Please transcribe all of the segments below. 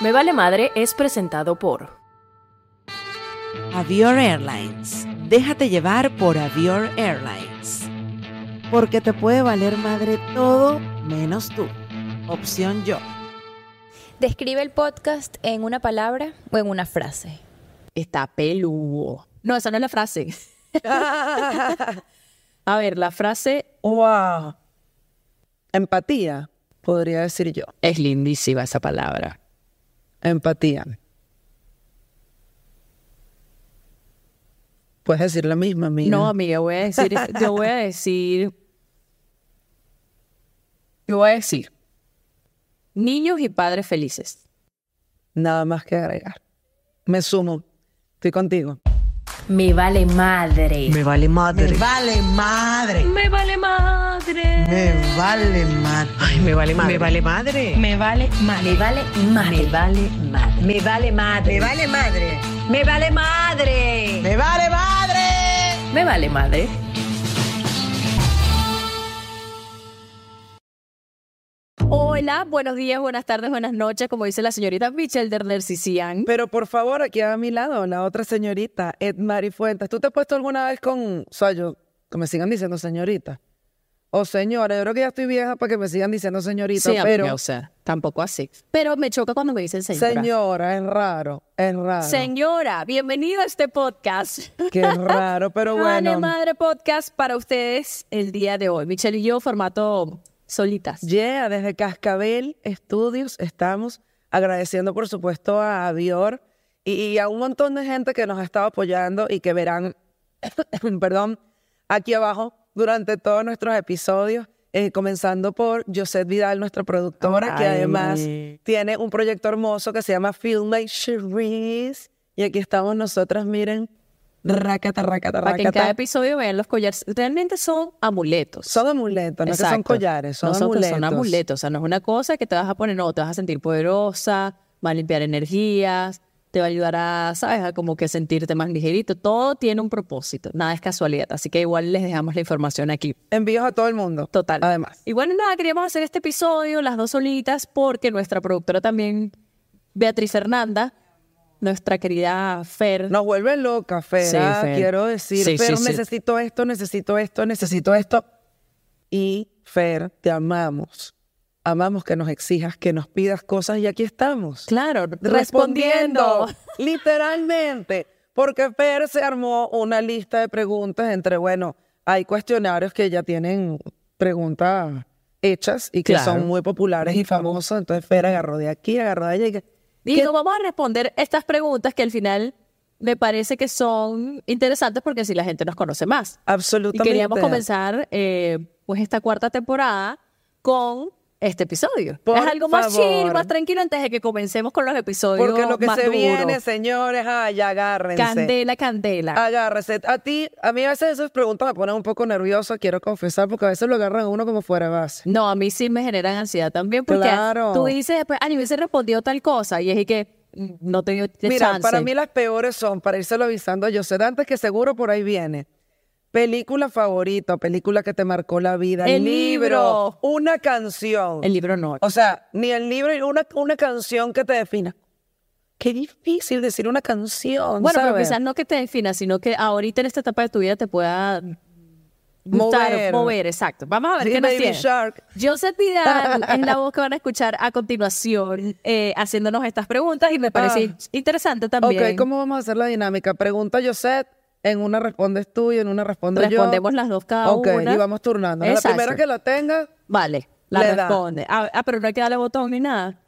Me Vale Madre es presentado por Avior Airlines. Déjate llevar por Avior Airlines. Porque te puede valer madre todo menos tú. Opción yo. Describe el podcast en una palabra o en una frase. Está peludo. No, esa no es la frase. A ver, la frase Wow. Empatía, podría decir yo. es lindísima esa palabra. Empatía. Puedes decir la misma, amiga. No, amiga, voy a decir, yo voy a decir, yo voy a decir, niños y padres felices. Nada más que agregar. Me sumo. Estoy contigo. Me Vale Madre. Me vale madre. vale madre. Me Vale Madre. Me vale madre. Ay, me vale madre. Me vale madre. Me vale madre. Me Vale Madre. Me vale madre. Me vale madre. Me vale madre. Me vale madre. Me vale madre. Me Vale Madre. Hola, buenos días, buenas tardes, buenas noches, como dice la señorita Michelle Derner Sician. Pero por favor, aquí a mi lado, la otra señorita, Edmari Fuentes. ¿Tú te has puesto alguna vez con, o sea, yo, que me sigan diciendo señorita? O señora, yo creo que ya estoy vieja para que me sigan diciendo señorita, Sí, pero amiga, o sea, tampoco así. Pero me choca cuando me dicen señora. señora, es raro, es raro. Señora, bienvenido a este podcast. Qué raro, pero bueno. Madre Podcast para ustedes el día de hoy. Michelle y yo, formato solitas. Yeah, desde Cascabel Estudios estamos agradeciendo, por supuesto, a Avior y, y a un montón de gente que nos ha estado apoyando y que verán, perdón, aquí abajo durante todos nuestros episodios, eh, comenzando por Josette Vidal, nuestra productora, que Ay. además tiene un proyecto hermoso que se llama Film Like Cherise. Y aquí estamos nosotras, miren, racata, racata, Para que en cada episodio vean los collares. Realmente son amuletos. Son amuletos, no es que son Exacto. collares, son, amuletos. son amuletos. O sea, no es una cosa que te vas a poner, no, te vas a sentir poderosa, va a limpiar energías, te va a ayudar a, ¿sabes? A como que sentirte más ligerito. Todo tiene un propósito, nada es casualidad. Así que igual les dejamos la información aquí. Envíos a todo el mundo. Total. Además. Y bueno, nada, queríamos hacer este episodio, las dos solitas, porque nuestra productora también, Beatriz Fernanda, nuestra querida Fer, Nos vuelve loca, Fer. Sí, ah, Fer. Quiero decir, Sí, Fer, sí, necesito esto, necesito esto, necesito esto. Y Fer, te amamos. Amamos que nos exijas, que nos pidas cosas y aquí estamos. claro, Respondiendo, respondiendo. literalmente. Porque Fer se armó una lista de preguntas entre, bueno, hay cuestionarios que ya tienen preguntas hechas y que Claro. son muy populares y famosos. Entonces Fer agarró de aquí, agarró de allá y que, Digo, vamos a responder estas preguntas que al final me parece que son interesantes porque así la gente nos conoce más. Y absolutamente. queríamos comenzar eh, pues esta cuarta temporada con este episodio. Por es algo más favor. chill, más tranquilo antes de que comencemos con los episodios Porque lo que más se viene, señores, ay, agárrense. Candela, candela. Agárrese. A ti, a mí a veces esas preguntas me ponen un poco nervioso, quiero confesar, porque a veces lo agarran a uno como fuera de base. No, a mí sí me generan ansiedad también porque Claro. tú dices después, ah, ni hubiese respondido tal cosa y es y que mm, no te dio Mira, chance. para mí las peores son, para írselo avisando a José antes que seguro por ahí viene. Película favorita, película que te marcó la vida. El libro. Una canción. el libro no. O sea, ni el libro, y una, una canción que te defina. Qué difícil decir una canción. Bueno, pero quizás no que te defina, sino que ahorita en esta etapa de tu vida te pueda gustar, Mover. mover, exacto. Vamos a ver Sí, qué nos tiene. Shark. Joseph Vidal es la voz que van a escuchar a continuación eh, haciéndonos estas preguntas y me parece Ah. interesante también. Ok, ¿cómo vamos a hacer la dinámica? Pregunta José, en una respondes tú y en una respondo yo. Respondemos las dos cada Ok, una. y vamos turnando. La primera que la tenga, Vale, la Le responde. Ah, ah, pero no hay que darle botón ni nada.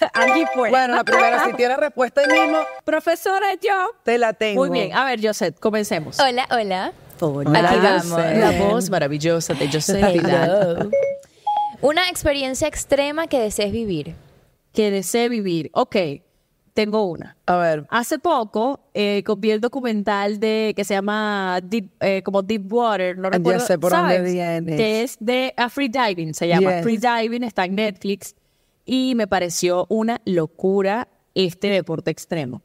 Aquí pues. bueno, la primera, si tiene respuesta ahí mismo, Profesora, yo. te la tengo. Muy bien. A ver, Joseph, comencemos. Hola, hola. Hola, Aquí vamos. La voz maravillosa de Joseph Vidal. Una experiencia extrema que desees vivir. que desee vivir. Ok, tengo una. A ver, Hace poco eh, vi el documental de que se llama Deep, eh, como Deep Water, no Ya recuerdo. sé por dónde vienes. Que es de a Free Diving, se llama. Yes. Free Diving está en Netflix y me pareció una locura este deporte extremo.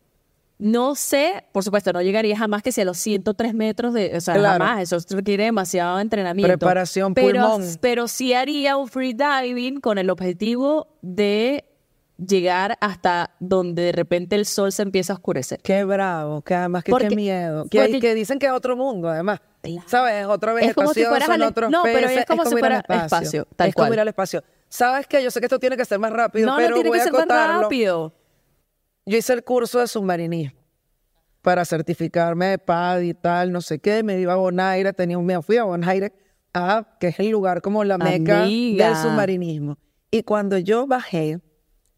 No sé, por supuesto, no llegaría jamás que sea los 103 metros de, o sea, Claro. jamás, eso requiere demasiado entrenamiento. Preparación, pero, pulmón. Pero sí haría un free diving con el objetivo de llegar hasta donde de repente el sol se empieza a oscurecer. Qué bravo, que además que Porque- qué miedo. Que, porque- que dicen que es otro mundo, además. ¿Sabes? Es otra Es como si vegetación, fueras son al- otros no, pero es como si ir al fuera espacio, tal es como cual. ir al espacio. ¿Sabes qué? Yo sé que esto tiene que ser más rápido, no, pero no tiene voy que a ser más rápido. Yo hice el curso de submarinismo para certificarme de PAD y tal, no sé qué. Me iba a Bonaire, tenía un, me fui a Bonaire, a, que es el lugar como la meca Amiga. del submarinismo. Y cuando yo bajé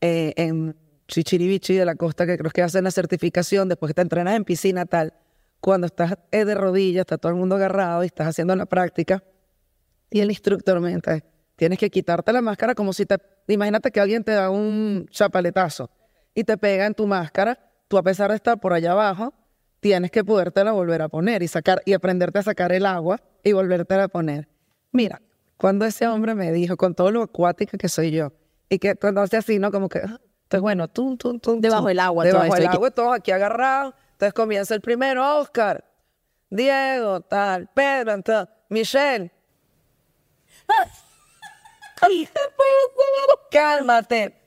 eh, en Chichiribichi de la costa, que creo que hacen la certificación, después que te entrenas en piscina tal, cuando estás eh, de rodillas, está todo el mundo agarrado y estás haciendo la práctica, y el instructor me tienes que quitarte la máscara como si te... Imagínate que alguien te da un chapaletazo y te pega en tu máscara, tú a pesar de estar por allá abajo, tienes que podértela volver a poner y sacar y aprenderte a sacar el agua y volvértela a poner. Mira, cuando ese hombre me dijo, con todo lo acuática que soy yo, y que cuando hace así, ¿no? Como que, ah, entonces bueno, tú, tú, tú. Debajo del agua, todo Debajo esto, del y que- agua, todos aquí agarrados. Entonces comienza el primero, Oscar, Diego, tal, Pedro, entonces, Michelle. Cálmate.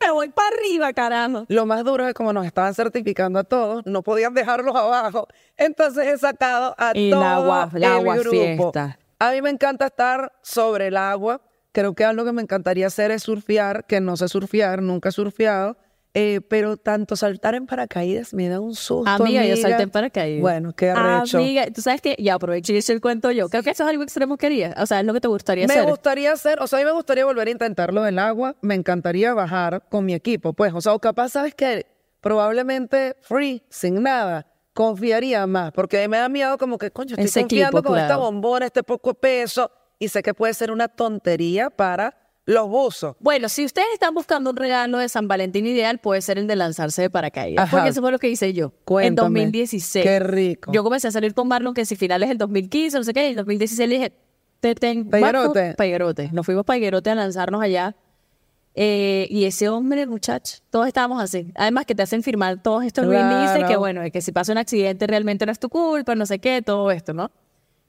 Me voy para arriba, carajo. Lo más duro es como nos estaban certificando a todos, no podían dejarlos abajo. Entonces he sacado a Y la todo agua- el la agua grupo. fiesta. A mí me encanta estar sobre el agua. Creo que algo que me encantaría hacer es surfear, que no sé surfear, nunca he surfeado. eh, pero tanto saltar en paracaídas me da un susto. Amiga, yo salté en amiga. paracaídas. Bueno, qué arrecho. Amiga, tú sabes que, ya aproveché y hice el cuento yo. Creo que eso es algo extremo que harías. O sea, es lo que te gustaría Me hacer. gustaría hacer, o sea, a mí me gustaría volver a intentarlo del agua. Me encantaría bajar con mi equipo, pues. O sea, o capaz, ¿sabes qué? Probablemente free, sin nada. Confiaría más, porque me da miedo como que, coño, estoy Ese confiando equipo, con esta bombona, este poco peso, y sé que puede ser una tontería para los buzos. Bueno, si ustedes están buscando un regalo de San Valentín ideal, puede ser el de lanzarse de paracaídas. Ajá. Porque eso fue lo que hice yo. Cuéntame. En 2016. Qué rico. Yo comencé a salir con Marlon que si finales del 2015, no sé qué, y en 2016 le dije, te ten, Paiguerote. vamos, Paiguerote. Nos fuimos a Paiguerote a lanzarnos allá. Eh, y ese hombre, muchacho, todos estábamos así. Además que te hacen firmar todos estos releases que Claro. bueno, que si pasa un accidente realmente no es tu culpa, no sé qué, todo esto, ¿no?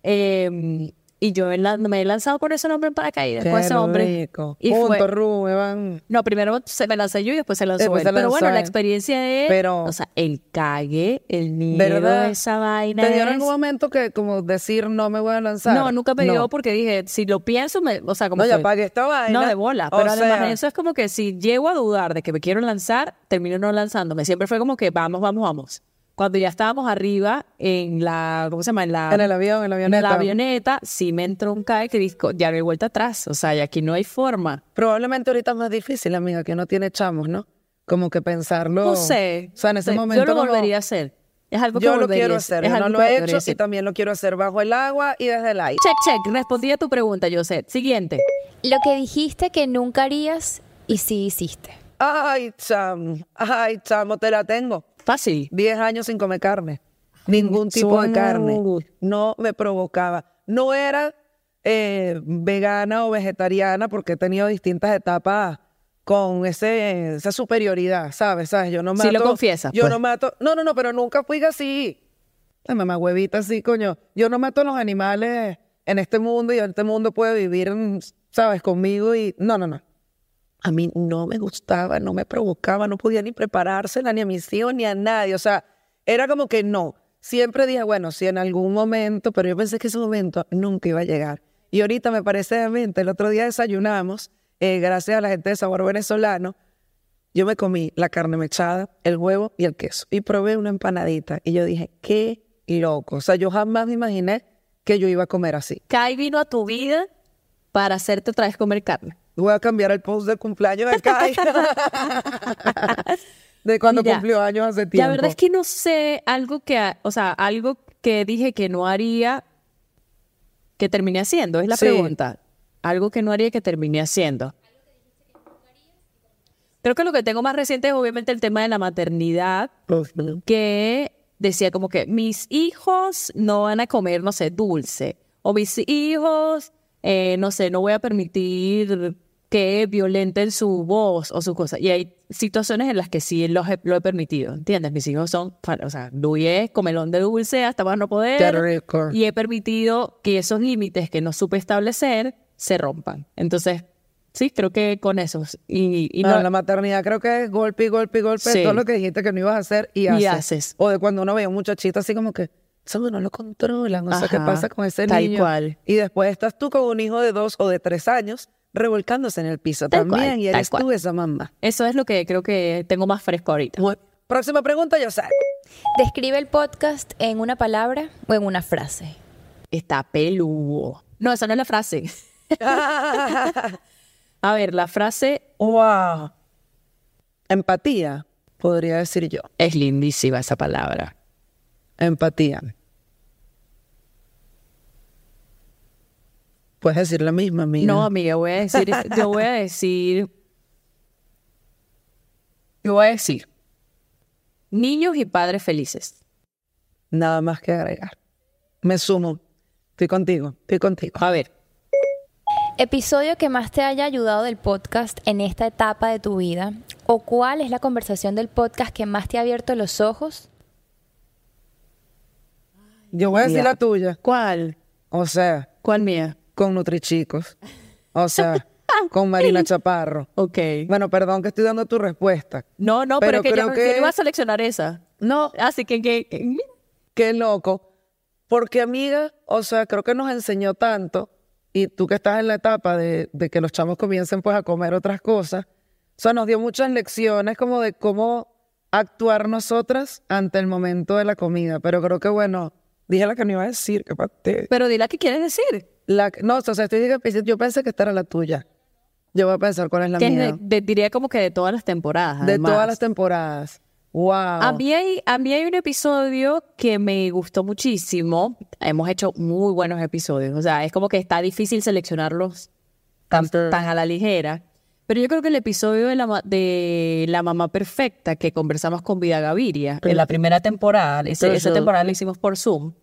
Eh, y yo me he lanzado con ese nombre en paracaídas, con ese hombre. rico. Y Juntos, fue, Ru, Evan. no, primero se me lancé yo y después se lanzó Después él. se Pero bueno, la experiencia es, Pero- o sea, el cague, el miedo ¿Verdad? de esa vaina ¿Te dio en algún momento que como decir no me voy a lanzar? No, nunca me dio porque dije, si lo pienso, me, o sea, como No, ya que- pagué esta vaina. No, de bola. O Pero además sea, eso es como que si llego a dudar de que me quiero lanzar, termino no lanzándome. Siempre fue como que vamos, vamos, vamos. Cuando ya estábamos arriba en la, ¿cómo se llama? En la, En el avión, en la avioneta. en la avioneta, sí me entró un cae que dijo, ya no hay vuelta atrás. O sea, y aquí no hay forma. Probablemente ahorita es más difícil, amiga, que no tiene chamos, ¿no? Como que pensarlo. No sé. O sea, en ese Sí, momento. Yo lo como- volvería a hacer. Es algo que Yo lo quiero hacer, Es yo no algo lo he hecho y también lo quiero hacer bajo el agua y desde el aire. Check, check. Respondí a tu pregunta, José. Siguiente. Lo que dijiste que nunca harías y sí hiciste. Ay, chamo, ay, chamo, te la tengo. Fácil. Diez años sin comer carne. Ningún tipo de carne. No me provocaba. No era eh, vegana o vegetariana porque he tenido distintas etapas con ese, esa superioridad, ¿sabes? ¿Sabes? Yo no mato. Sí lo confiesas, Yo pues. no mato. No, no, no, pero nunca fui así. La mamá huevita así, coño. Yo no mato a los animales en este mundo y este mundo puede vivir, mm, ¿sabes? Conmigo y. No, no, no. A mí no me gustaba, no me provocaba, no podía ni preparársela ni a mis hijos ni a nadie. O sea, era como que no. Siempre dije, bueno, sí, en algún momento, pero yo pensé que ese momento nunca iba a llegar. Y ahorita me parece demente. El otro día desayunamos, eh, gracias a la gente de Sabor Venezolano, yo me comí la carne mechada, el huevo y el queso. Y probé una empanadita. Y yo dije, qué loco. O sea, yo jamás me imaginé que yo iba a comer así. Kai vino a tu vida para hacerte otra vez comer carne. Voy a cambiar el post de cumpleaños de Kai. de cuando Mira, cumplió años hace tiempo. La verdad es que no sé algo que, o sea, algo que dije que no haría, que terminé haciendo, es la Sí. pregunta. Algo que no haría que terminé haciendo. Creo que lo que tengo más reciente es obviamente el tema de la maternidad, que decía como que mis hijos no van a comer, no sé, dulce. O mis hijos, eh, no sé, no voy a permitir que violenten su voz o su cosa. Y hay situaciones en las que sí los he- lo he permitido, ¿entiendes? Mis hijos son, o sea, Luis es comelón de dulce hasta más no poder. Y he permitido que esos límites que no supe establecer se rompan. Entonces, Sí, creo que con eso. Y, y no, no, la maternidad creo que es golpe y golpe y golpe, Sí. todo lo que dijiste que no ibas a hacer y haces. Y haces. O de cuando uno veía un muchachito así como que, eso no lo controlan, o sea, ¿qué pasa con ese tal niño? cual. Y después estás tú con un hijo de dos o de tres años revolcándose en el piso Tal también cual, y eres tú esa mamá. eso es lo que creo que tengo más fresco ahorita. Próxima pregunta, yo sé. Describe el podcast en una palabra o en una frase. Está peludo. No, esa no es la frase. A ver, la frase wow. Empatía, podría decir yo. es lindísima esa palabra. Empatía. Puedes decir la misma, amiga. No, amiga, voy a decir, yo voy a decir, yo voy a decir, niños y padres felices. Nada más que agregar. Me sumo. Estoy contigo, estoy contigo. A ver, Episodio que más te haya ayudado del podcast en esta etapa de tu vida. ¿O cuál es la conversación del podcast que más te ha abierto los ojos? Yo voy a decir Ya. la tuya. ¿cuál? O sea, ¿Cuál mía? Con Nutrichicos. O sea, con Marina Chaparro. Ok. Bueno, perdón que estoy dando tu respuesta. No, no, pero, que yo, creo que- yo iba a seleccionar esa. No, Así que, que, que- qué loco. Porque, amiga, o sea, creo que nos enseñó tanto. Y tú que estás en la etapa de, de que los chamos comiencen pues a comer otras cosas. O sea, nos dio muchas lecciones como de cómo actuar nosotras ante el momento de la comida. Pero creo que, bueno, dije la que no iba a decir, que pate. pero dile qué quieres decir. La, no, o sea, estoy diciendo, yo pensé que esta era la tuya. Yo voy a pensar cuál es la Que es mía. de- de- diría como que de todas las temporadas. De además. todas las temporadas. Wow. A mí, hay, a mí hay un episodio que me gustó muchísimo. Hemos hecho muy buenos episodios. O sea, es como que está difícil seleccionarlos tan, tan a la ligera. Pero yo creo que el episodio de la, de la mamá perfecta que conversamos con Vida Gaviria en la primera temporada, ese- esa temporada la hicimos por Zoom,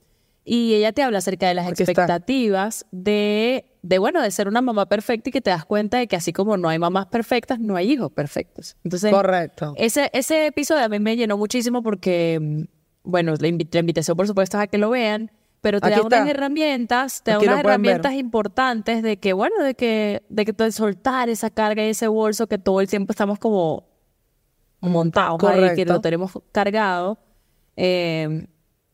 y ella te habla acerca de las está. expectativas de, de, bueno, de ser una mamá perfecta y que te das cuenta de que así como no hay mamás perfectas, no hay hijos perfectos. Entonces, Correcto. ese, ese episodio a mí me llenó muchísimo porque, mm, bueno, la, invi- la invitación por supuesto es a que lo vean, pero te Aquí da unas herramientas, te da Aquí unas ver. herramientas importantes de que, bueno, de que, de que de soltar esa carga y ese bolso que todo el tiempo estamos como montados ahí, que lo tenemos cargado. eh,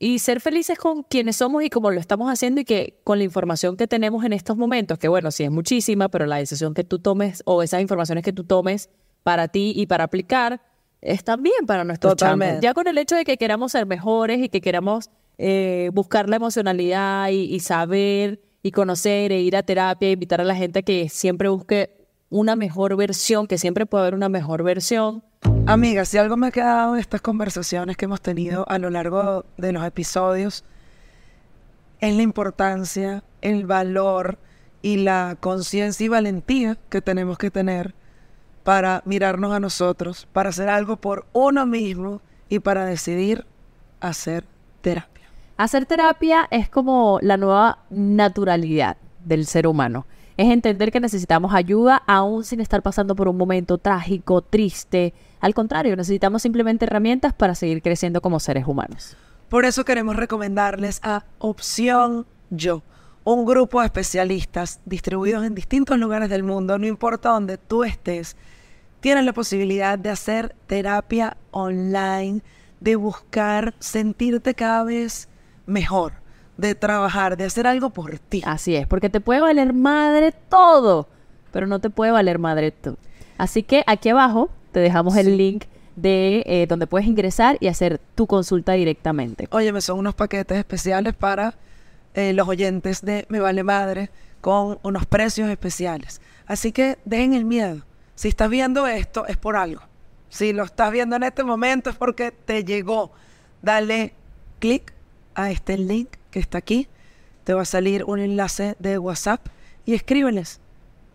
y ser felices con quienes somos y como lo estamos haciendo y que con la información que tenemos en estos momentos, que bueno, sí es muchísima, pero la decisión que tú tomes o esas informaciones que tú tomes para ti y para aplicar están bien para nuestros chamos. Totalmente. Ya con el hecho de que queramos ser mejores y que queramos eh, buscar la emocionalidad y, y saber y conocer e ir a terapia, e invitar a la gente a que siempre busque una mejor versión, que siempre puede haber una mejor versión. Amiga, si algo me ha quedado de estas conversaciones que hemos tenido a lo largo de los episodios, es la importancia, el valor y la conciencia y valentía que tenemos que tener para mirarnos a nosotros, para hacer algo por uno mismo y para decidir hacer terapia. Hacer terapia es como la nueva naturalidad del ser humano. Es entender que necesitamos ayuda aún sin estar pasando por un momento trágico, triste. Al contrario, necesitamos simplemente herramientas para seguir creciendo como seres humanos. Por eso queremos recomendarles a Opción Yo, un grupo de especialistas distribuidos en distintos lugares del mundo, no importa donde tú estés, tienen la posibilidad de hacer terapia online, de buscar sentirte cada vez mejor, de trabajar, de hacer algo por ti. Así es, porque te puede valer madre todo, pero no te puede valer madre tú. Así que aquí abajo te dejamos el link de eh, donde puedes ingresar y hacer tu consulta directamente. Óyeme, son unos paquetes especiales para eh, los oyentes de Me Vale Madre con unos precios especiales. Así que dejen el miedo. Si estás viendo esto es por algo. Si lo estás viendo en este momento es porque te llegó. Dale clic a este link que está aquí. Te va a salir un enlace de WhatsApp y escríbeles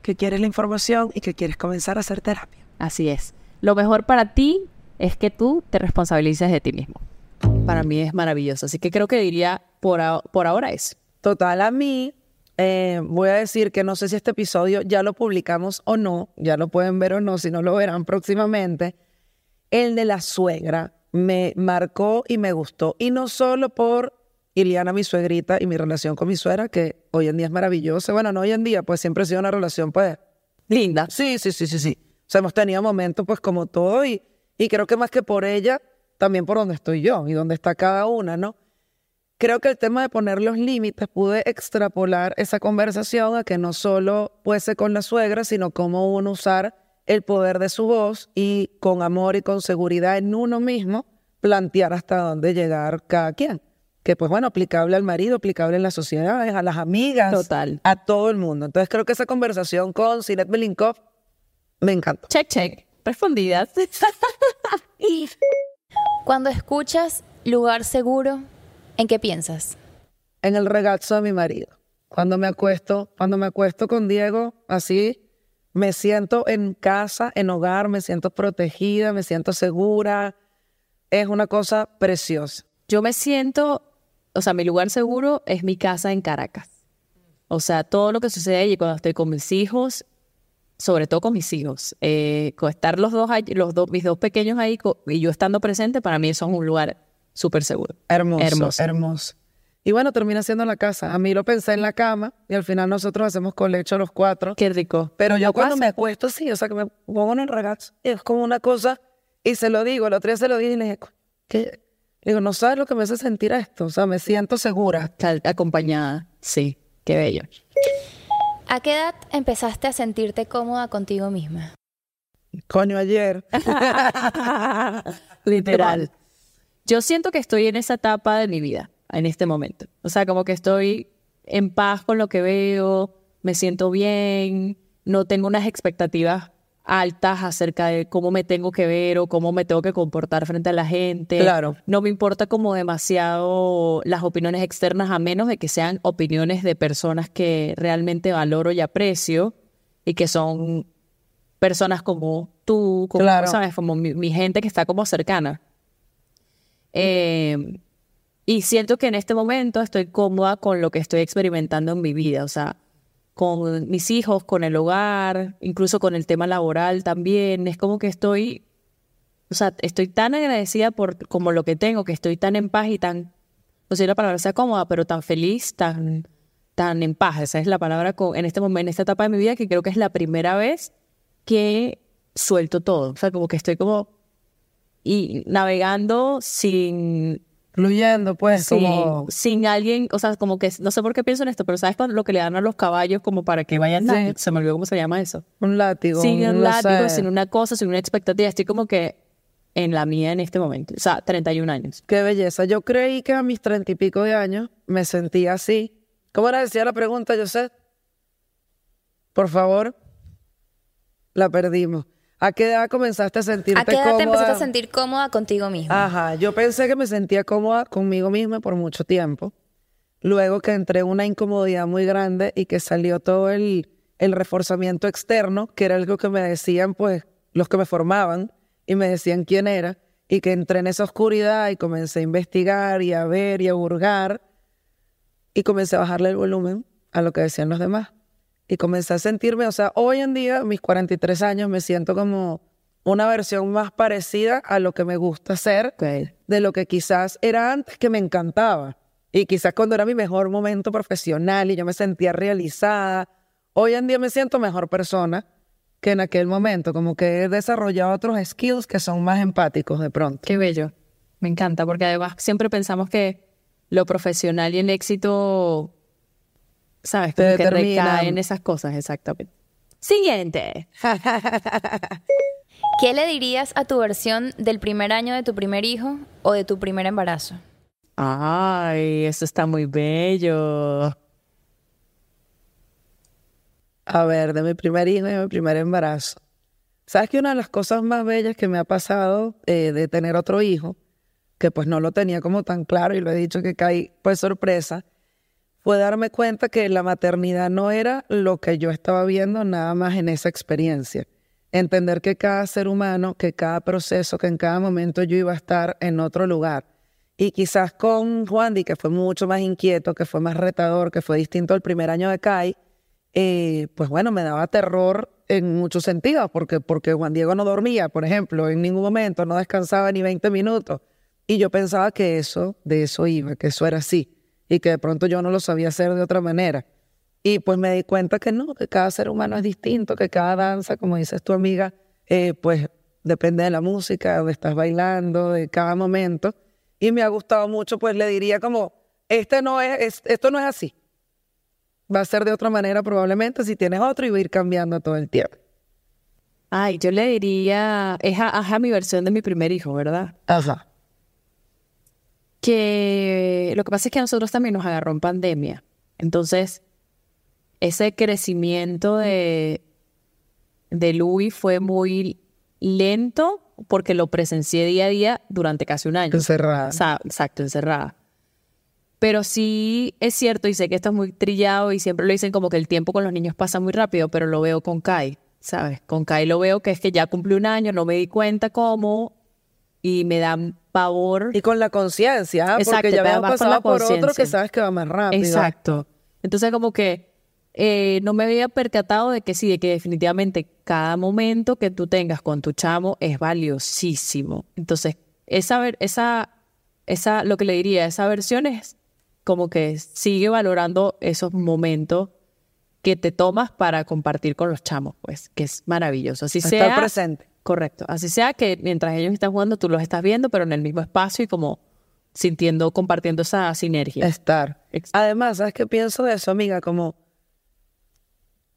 que quieres la información y que quieres comenzar a hacer terapia. Así es. Lo mejor para ti es que tú te responsabilices de ti mismo. Para mí es maravilloso. Así que creo que diría por, a- por ahora es. Total, a mí eh, voy a decir que no sé si este episodio ya lo publicamos o no, ya lo pueden ver o no, si no lo verán próximamente. El de la suegra me marcó y me gustó. Y no solo por Iliana, mi suegrita, y mi relación con mi suegra, que hoy en día es maravillosa. Bueno, no hoy en día, pues siempre ha sido una relación, pues, linda. Sí, sí, sí, sí, sí. O sea, hemos tenido momentos pues como todo y, y creo que más que por ella, también por donde estoy yo y donde está cada una, ¿no? Creo que el tema de poner los límites pude extrapolar esa conversación a que no solo fuese con la suegra, sino cómo uno usar el poder de su voz y con amor y con seguridad en uno mismo plantear hasta dónde llegar cada quien. Que pues bueno, aplicable al marido, aplicable en las sociedades, a las amigas, Total. a todo el mundo. Entonces creo que esa conversación con Sinet Belinkov me encantó. Check, check. Respondidas. Cuando escuchas lugar seguro, ¿en qué piensas? en el regazo de mi marido. Cuando me acuesto, cuando me acuesto con Diego, así me siento en casa, en hogar, me siento protegida, me siento segura. Es una cosa preciosa. Yo me siento, o sea, mi lugar seguro es mi casa en Caracas. O sea, todo lo que sucede allí cuando estoy con mis hijos, sobre todo con mis hijos, eh, con estar los dos, allí- los dos, mis dos pequeños ahí y yo estando presente, para mí eso es un lugar súper seguro. Hermoso, Hermoso. hermoso. Y bueno, termina siendo la casa. A mí lo pensé en la cama y al final nosotros hacemos colecho los cuatro. Qué rico. Pero yo ¿No cuando pasa? me acuesto, sí, o sea, que me pongo en el regazo, y es como una cosa, y se lo digo, el otro día se lo dije y le dije, ¿qué? Le digo, no sabes lo que me hace sentir esto, o sea, me siento segura. Acompañada, sí, qué bello. ¿A qué edad empezaste a sentirte cómoda contigo misma? Coño, ayer. Literal. Yo siento que estoy en esa etapa de mi vida, en este momento. O sea, como que estoy en paz con lo que veo, me siento bien, no tengo unas expectativas altas acerca de cómo me tengo que ver o cómo me tengo que comportar frente a la gente. Claro. No me importa como demasiado las opiniones externas, a menos de que sean opiniones de personas que realmente valoro y aprecio y que son personas como tú, como, Claro. ¿sabes? Como mi, mi gente que está como cercana. Eh, y siento que en este momento estoy cómoda con lo que estoy experimentando en mi vida, o sea, con mis hijos, con el hogar, incluso con el tema laboral también. Es como que estoy, o sea, estoy tan agradecida por como lo que tengo, que estoy tan en paz y tan, no sé la palabra sea cómoda, pero tan feliz, tan, tan en paz. Esa es la palabra con, en este momento, en esta etapa de mi vida, que creo que es la primera vez que suelto todo. O sea, como que estoy como y navegando sin, Fluyendo, pues, sin, como... sin alguien, o sea, como que no sé por qué pienso en esto, pero ¿sabes cuando lo que le dan a los caballos como para que vayan? Sí. Se me olvidó cómo se llama eso. Un látigo. Sin un un látigo, sin una cosa, sin una expectativa. Estoy como que en la mía en este momento. O sea, 31 años. Qué belleza. Yo creí que a mis treinta y pico de años me sentía así. ¿Cómo era decía la pregunta, José? Por favor. La perdimos. ¿A qué edad comenzaste a sentirte ¿A qué edad te cómoda? empezaste a sentir cómoda contigo misma? Ajá, yo pensé que me sentía cómoda conmigo misma por mucho tiempo. Luego que entré en una incomodidad muy grande y que salió todo el, el reforzamiento externo, que era algo que me decían, pues, los que me formaban y me decían quién era, y que entré en esa oscuridad y comencé a investigar y a ver y a hurgar, y comencé a bajarle el volumen a lo que decían los demás. Y comencé a sentirme, o sea, hoy en día, mis 43 años, me siento como una versión más parecida a lo que me gusta hacer de lo que quizás era antes que me encantaba. Y quizás cuando era mi mejor momento profesional y yo me sentía realizada, hoy en día me siento mejor persona que en aquel momento, como que he desarrollado otros skills que son más empáticos de pronto. Qué bello. Me encanta, porque además siempre pensamos que lo profesional y el éxito, ¿sabes? Te que recae en esas cosas, exactamente. Siguiente. ¿Qué le dirías a tu versión del primer año de tu primer hijo o de tu primer embarazo? Ay, eso está muy bello. A ver, de mi primer hijo y de mi primer embarazo. ¿Sabes que una de las cosas más bellas que me ha pasado eh, de tener otro hijo, que pues no lo tenía como tan claro y lo he dicho que caí pues sorpresa, fue darme cuenta que la maternidad no era lo que yo estaba viendo nada más en esa experiencia. Entender que cada ser humano, que cada proceso, que en cada momento yo iba a estar en otro lugar. Y quizás con Juan Di, que fue mucho más inquieto, que fue más retador, que fue distinto al primer año de Kai, eh, pues bueno, me daba terror en muchos sentidos, porque, porque Juan Diego no dormía, por ejemplo, en ningún momento, no descansaba ni 20 minutos. Y yo pensaba que eso, de eso iba, que eso era así, y que de pronto yo no lo sabía hacer de otra manera. Y pues me di cuenta que no, que cada ser humano es distinto, que cada danza, como dices tu amiga, eh, pues depende de la música, donde estás bailando, de cada momento. Y me ha gustado mucho, pues le diría como, este no es, es- esto no es así. Va a ser de otra manera probablemente si tienes otro y va a ir cambiando todo el tiempo. Ay, yo le diría, es a, a mi versión de mi primer hijo, ¿verdad? Ajá. Que lo que pasa es que a nosotros también nos agarró en pandemia. Entonces, ese crecimiento de, de Louis fue muy lento porque lo presencié día a día durante casi un año. Encerrada. Exacto, encerrada. Pero sí es cierto, y sé que esto es muy trillado y siempre lo dicen como que el tiempo con los niños pasa muy rápido, pero lo veo con Kai, ¿sabes? Con Kai lo veo que es que ya cumplió un año, no me di cuenta cómo y me da pavor. Y con la conciencia, ¿ah? Porque ya habías pasado la por otro que sabes que va más rápido. Exacto. Entonces como que eh, no me había percatado de que sí, de que definitivamente cada momento que tú tengas con tu chamo es valiosísimo. Entonces, esa, esa, esa, lo que le diría, esa versión es como que sigue valorando esos momentos que te tomas para compartir con los chamos, pues, que es maravilloso. Así Estar sea, presente. Correcto. Así sea que mientras ellos están jugando, tú los estás viendo, pero en el mismo espacio y como sintiendo, compartiendo esa sinergia. Estar. Además, ¿sabes qué pienso de eso, amiga? Como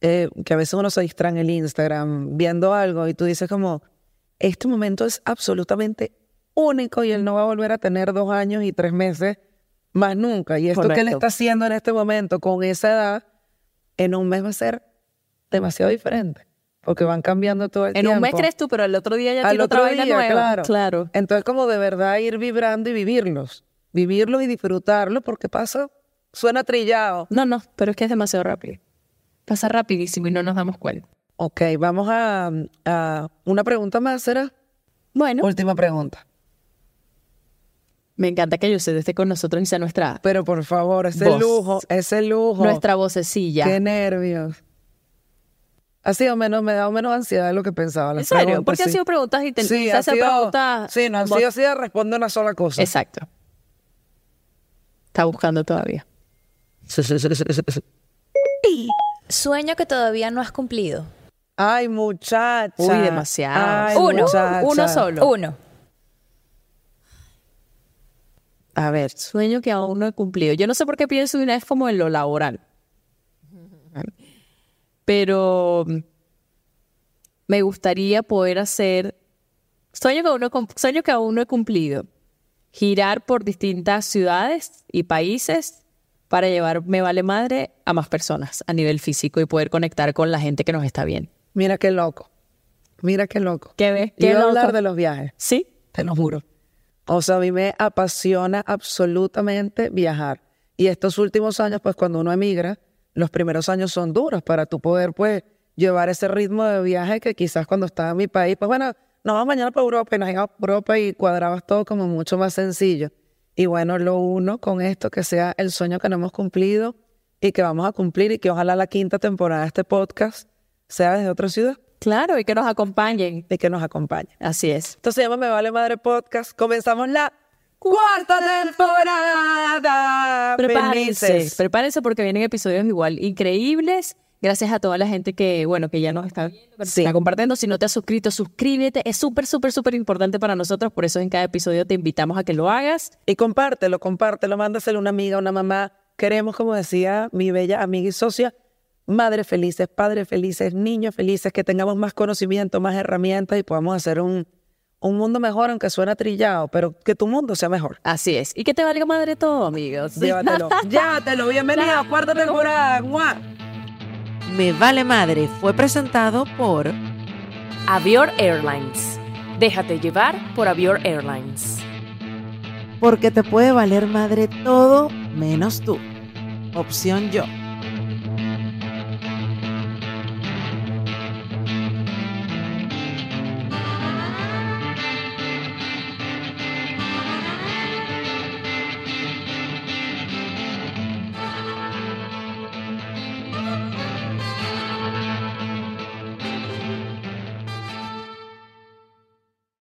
eh, que a veces uno se distrae en el Instagram viendo algo y tú dices como, este momento es absolutamente único y él no va a volver a tener dos años y tres meses más nunca. Y esto que él está haciendo en este momento con esa edad, en un mes va a ser demasiado diferente. Porque van cambiando todo el En tiempo. un mes crees tú, pero el otro día ya tiene otra otro vaina día, nueva. claro. Claro. Entonces, como de verdad ir vibrando y vivirlos. Vivirlos y disfrutarlos porque pasa, suena trillado. No, no, pero es que es demasiado rápido. Pasa rapidísimo y no nos damos cuenta. Ok, vamos a, a una pregunta más, ¿será? Bueno, Última pregunta. me encanta que Yusef esté con nosotros y sea nuestra, Pero por favor, ese Voz. lujo, ese lujo. nuestra vocecilla. Qué nervios. Ha sido menos, me ha dado menos ansiedad de lo que pensaba. ¿En las serio? preguntas, Porque han sí. sido preguntas y te Sí, ha sido, preguntas. sí, no han sido así de responder una sola cosa. Exacto. Está buscando todavía. Sueño que todavía no has cumplido. Ay, muchacha. Uy, demasiado. Ay, Uno, muchacha. uno solo. Uno. A ver, sueño que aún no he cumplido. Yo no sé por qué pienso de una vez como en lo laboral. Pero me gustaría poder hacer. Sueño que aún no, sueño que aún no he cumplido. Girar por distintas ciudades y países para llevar Me Vale Madre a más personas a nivel físico y poder conectar con la gente que nos está viendo. Mira qué loco. Mira qué loco. ¿Qué ves? ¿Qué Iba a hablar de los viajes, ¿Sí? te lo juro. O sea, a mí me apasiona absolutamente viajar. Y estos últimos años, pues cuando uno emigra, los primeros años son duros para tu poder, pues, llevar ese ritmo de viaje que quizás cuando estaba en mi país, pues bueno, nos vamos mañana para Europa y nos íbamos para Europa y cuadrabas todo como mucho más sencillo. Y bueno, lo uno con esto, que sea el sueño que no hemos cumplido y que vamos a cumplir y que ojalá la quinta temporada de este podcast sea desde otra ciudad Claro, y que nos acompañen. y que nos acompañe. Así es. Esto se llama Me Vale Madre Podcast. Comenzamos la cuarta temporada. Prepárense, Felices. prepárense porque vienen episodios igual increíbles. Gracias a toda la gente que, bueno, que ya nos está viendo, que Sí. está compartiendo. Si no te has suscrito, suscríbete. Es súper, súper, súper importante para nosotros. Por eso en cada episodio te invitamos a que lo hagas. Y compártelo, compártelo, mándaselo a una amiga, a una mamá. Queremos, como decía mi bella amiga y socia, madres felices, padres felices, niños felices, que tengamos más conocimiento, más herramientas y podamos hacer un, un mundo mejor, aunque suena trillado, pero que tu mundo sea mejor. Así es. Y que te valga madre todo, amigos. Llévatelo. Llévatelo. Bienvenida a cuarta temporada. ¡Mua! Me Vale Madre fue presentado por Avior Airlines. Déjate llevar por Avior Airlines. Porque te puede valer madre todo menos tú. Opción yo.